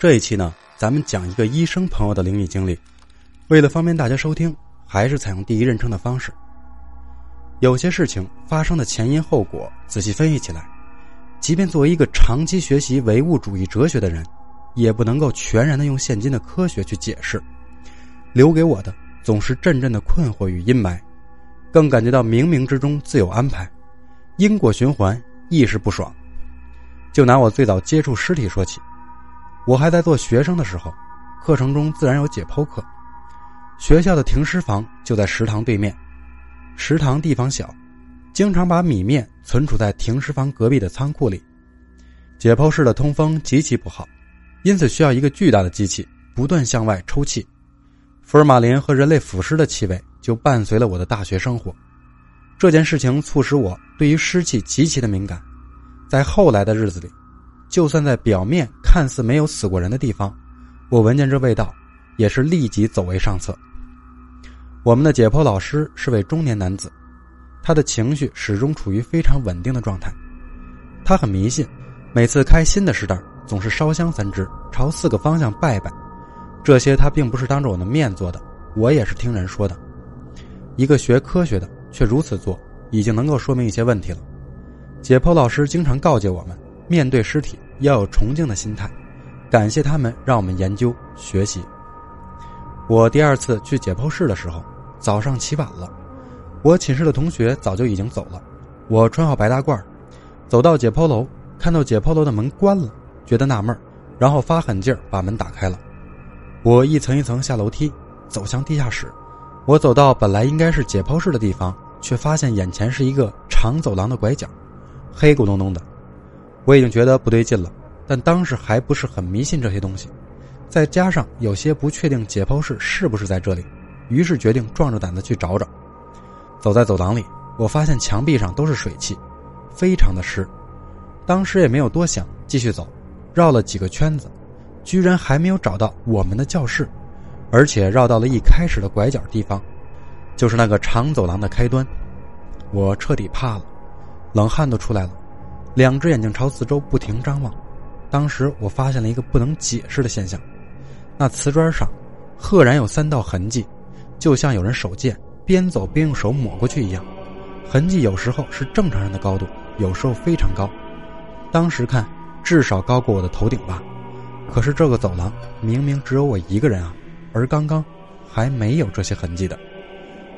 这一期呢，咱们讲一个医生朋友的灵异经历。为了方便大家收听，还是采用第一人称的方式。有些事情发生的前因后果，仔细分析起来，即便作为一个长期学习唯物主义哲学的人，也不能够全然的用现今的科学去解释。留给我的总是阵阵的困惑与阴霾，更感觉到冥冥之中自有安排，因果循环，亦是不爽。就拿我最早接触尸体说起。我还在做学生的时候，课程中自然有解剖课。学校的停尸房就在食堂对面，食堂地方小，经常把米面存储在停尸房隔壁的仓库里。解剖室的通风极其不好，因此需要一个巨大的机器不断向外抽气。福尔马林和人类腐尸的气味就伴随了我的大学生活。这件事情促使我对于湿气极其的敏感，在后来的日子里。就算在表面看似没有死过人的地方，我闻见这味道，也是立即走为上策。我们的解剖老师是位中年男子，他的情绪始终处于非常稳定的状态。他很迷信，每次开新的尸袋，总是烧香三支，朝四个方向拜拜。这些他并不是当着我的面做的，我也是听人说的。一个学科学的却如此做，已经能够说明一些问题了。解剖老师经常告诫我们。面对尸体要有崇敬的心态，感谢他们让我们研究学习。我第二次去解剖室的时候，早上起晚了，我寝室的同学早就已经走了。我穿好白大褂，走到解剖楼，看到解剖楼的门关了，觉得纳闷然后发狠劲儿把门打开了。我一层一层下楼梯，走向地下室。我走到本来应该是解剖室的地方，却发现眼前是一个长走廊的拐角，黑咕隆咚的。我已经觉得不对劲了，但当时还不是很迷信这些东西，再加上有些不确定解剖室是不是在这里，于是决定壮着胆子去找找。走在走廊里，我发现墙壁上都是水汽，非常的湿。当时也没有多想，继续走，绕了几个圈子，居然还没有找到我们的教室，而且绕到了一开始的拐角地方，就是那个长走廊的开端。我彻底怕了，冷汗都出来了。两只眼睛朝四周不停张望，当时我发现了一个不能解释的现象：那瓷砖上，赫然有三道痕迹，就像有人手贱，边走边用手抹过去一样。痕迹有时候是正常人的高度，有时候非常高。当时看，至少高过我的头顶吧。可是这个走廊明明只有我一个人啊，而刚刚还没有这些痕迹的。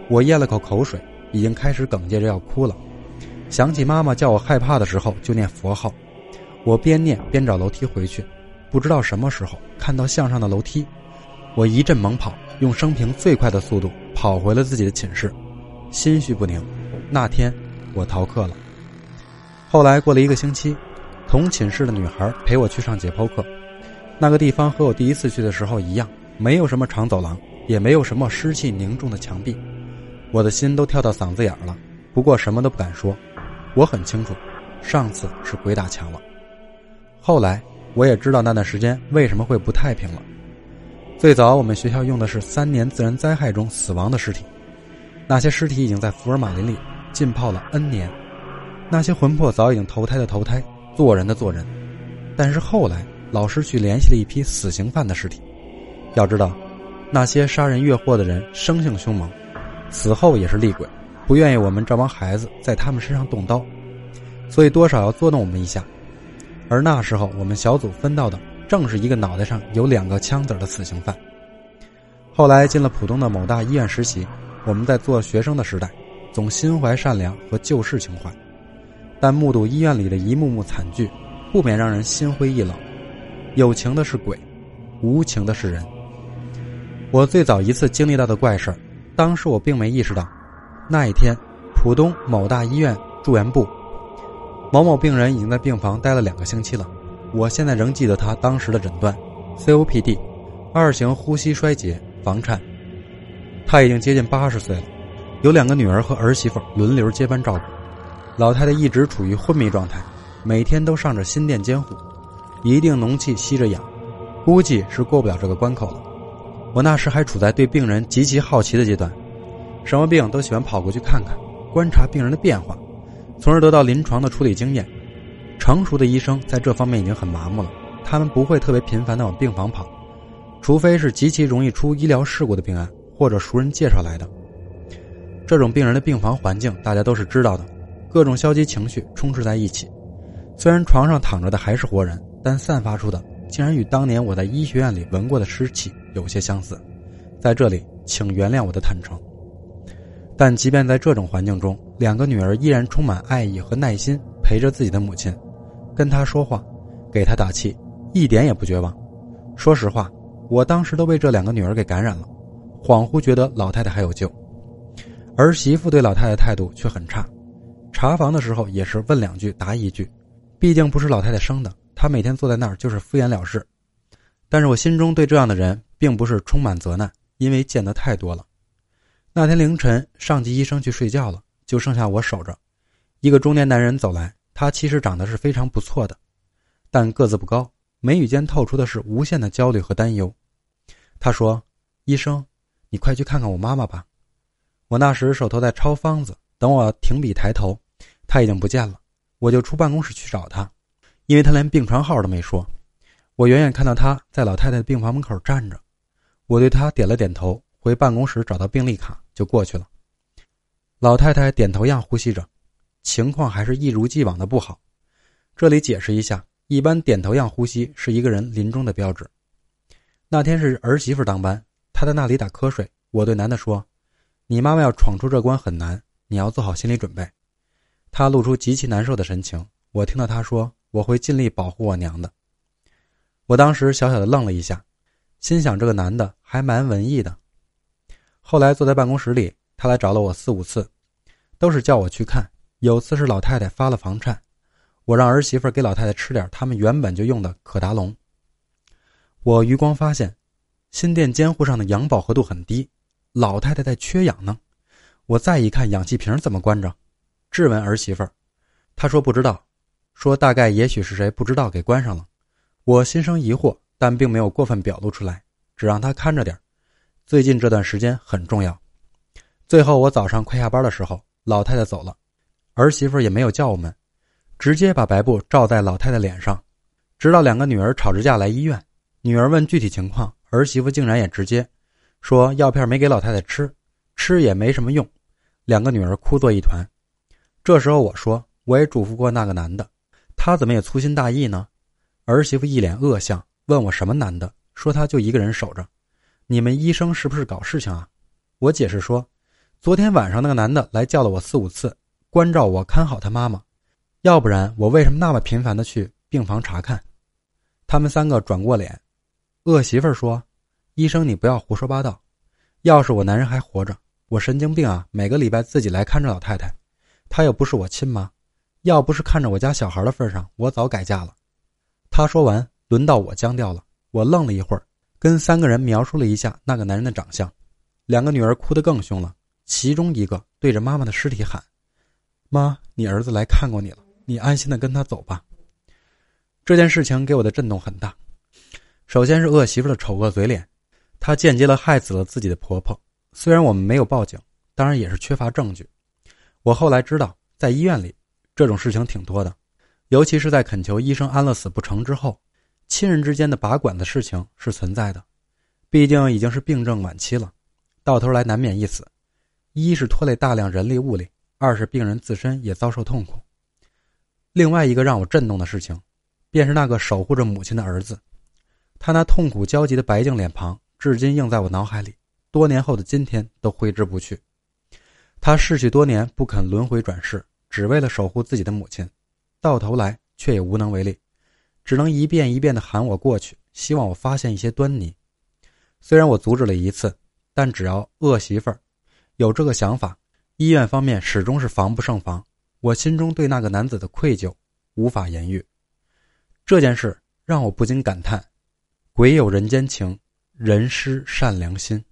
我咽了口口水，已经开始哽咽着要哭了。想起妈妈叫我害怕的时候就念佛号，我边念边找楼梯回去，不知道什么时候看到向上的楼梯，我一阵猛跑，用生平最快的速度跑回了自己的寝室，心绪不宁。那天我逃课了。后来过了一个星期，同寝室的女孩陪我去上解剖课，那个地方和我第一次去的时候一样，没有什么长走廊，也没有什么湿气凝重的墙壁，我的心都跳到嗓子眼了，不过什么都不敢说。我很清楚，上次是鬼打墙了。后来我也知道那段时间为什么会不太平了。最早我们学校用的是三年自然灾害中死亡的尸体，那些尸体已经在福尔马林里浸泡了 N 年，那些魂魄早已经投胎的投胎，做人的做人。但是后来老师去联系了一批死刑犯的尸体，要知道，那些杀人越货的人生性凶猛，死后也是厉鬼。不愿意我们这帮孩子在他们身上动刀，所以多少要捉弄我们一下。而那时候我们小组分到的正是一个脑袋上有两个枪子的死刑犯。后来进了浦东的某大医院实习，我们在做学生的时代，总心怀善良和救世情怀，但目睹医院里的一幕幕惨剧，不免让人心灰意冷。有情的是鬼，无情的是人。我最早一次经历到的怪事当时我并没意识到。那一天，浦东某大医院住院部，某某病人已经在病房待了两个星期了。我现在仍记得他当时的诊断：COPD，二型呼吸衰竭，房颤。他已经接近八十岁了，有两个女儿和儿媳妇轮流接班照顾。老太太一直处于昏迷状态，每天都上着心电监护，一定浓气吸着氧，估计是过不了这个关口了。我那时还处在对病人极其好奇的阶段。什么病都喜欢跑过去看看，观察病人的变化，从而得到临床的处理经验。成熟的医生在这方面已经很麻木了，他们不会特别频繁的往病房跑，除非是极其容易出医疗事故的病案或者熟人介绍来的。这种病人的病房环境大家都是知道的，各种消极情绪充斥在一起。虽然床上躺着的还是活人，但散发出的竟然与当年我在医学院里闻过的尸气有些相似。在这里，请原谅我的坦诚。但即便在这种环境中，两个女儿依然充满爱意和耐心陪着自己的母亲，跟她说话，给她打气，一点也不绝望。说实话，我当时都被这两个女儿给感染了，恍惚觉得老太太还有救。儿媳妇对老太太态度却很差，查房的时候也是问两句答一句，毕竟不是老太太生的，她每天坐在那儿就是敷衍了事。但是我心中对这样的人并不是充满责难，因为见得太多了。那天凌晨，上级医生去睡觉了，就剩下我守着。一个中年男人走来，他其实长得是非常不错的，但个子不高，眉宇间透出的是无限的焦虑和担忧。他说：“医生，你快去看看我妈妈吧。”我那时手头在抄方子，等我停笔抬头，他已经不见了。我就出办公室去找他，因为他连病床号都没说。我远远看到他在老太太病房门口站着，我对他点了点头，回办公室找到病历卡就过去了。老太太点头样呼吸着，情况还是一如既往的不好。这里解释一下，一般点头样呼吸是一个人临终的标志。那天是儿媳妇当班，她在那里打瞌睡。我对男的说。你妈妈要闯出这关很难，你要做好心理准备。他露出极其难受的神情。我听到他说：“我会尽力保护我娘的。”我当时小小的愣了一下，心想这个男的还蛮文艺的。后来坐在办公室里，他来找了我四五次，都是叫我去看。有次是老太太发了房颤，我让儿媳妇给老太太吃点他们原本就用的可达龙。我余光发现，心电监护上的氧饱和度很低。老太太在缺氧呢，我再一看，氧气瓶怎么关着？质问儿媳妇，她说不知道，说大概也许是谁不知道给关上了。我心生疑惑，但并没有过分表露出来，只让她看着点最近这段时间很重要。最后我早上快下班的时候，老太太走了，儿媳妇也没有叫我们，直接把白布罩在老太太脸上，直到两个女儿吵着架来医院，女儿问具体情况，儿媳妇竟然也直接。说药片没给老太太吃，吃也没什么用，两个女儿哭作一团。这时候我说，我也嘱咐过那个男的，他怎么也粗心大意呢？儿媳妇一脸恶相，问我什么男的，说他就一个人守着。你们医生是不是搞事情啊？我解释说，昨天晚上那个男的来叫了我四五次，关照我看好他妈妈，要不然我为什么那么频繁的去病房查看？他们三个转过脸，恶媳妇说。医生，你不要胡说八道。要是我男人还活着，我神经病啊！每个礼拜自己来看着老太太，她又不是我亲妈。要不是看着我家小孩的份上，我早改嫁了。他说完，轮到我僵掉了。我愣了一会儿，跟三个人描述了一下那个男人的长相。两个女儿哭得更凶了，其中一个对着妈妈的尸体喊：“妈，你儿子来看过你了，你安心的跟他走吧。”这件事情给我的震动很大。首先是恶媳妇的丑恶嘴脸。她间接了害死了自己的婆婆。虽然我们没有报警，当然也是缺乏证据。我后来知道，在医院里，这种事情挺多的，尤其是在恳求医生安乐死不成之后，亲人之间的拔管的事情是存在的。毕竟已经是病症晚期了，到头来难免一死。一是拖累大量人力物力，二是病人自身也遭受痛苦。另外一个让我震动的事情，便是那个守护着母亲的儿子，他那痛苦焦急的白净脸庞。至今映在我脑海里，多年后的今天都挥之不去。他逝去多年，不肯轮回转世，只为了守护自己的母亲，到头来却也无能为力，只能一遍一遍的喊我过去，希望我发现一些端倪。虽然我阻止了一次，但只要恶媳妇儿有这个想法，医院方面始终是防不胜防。我心中对那个男子的愧疚无法言喻。这件事让我不禁感叹：鬼有人间情。人失善良心。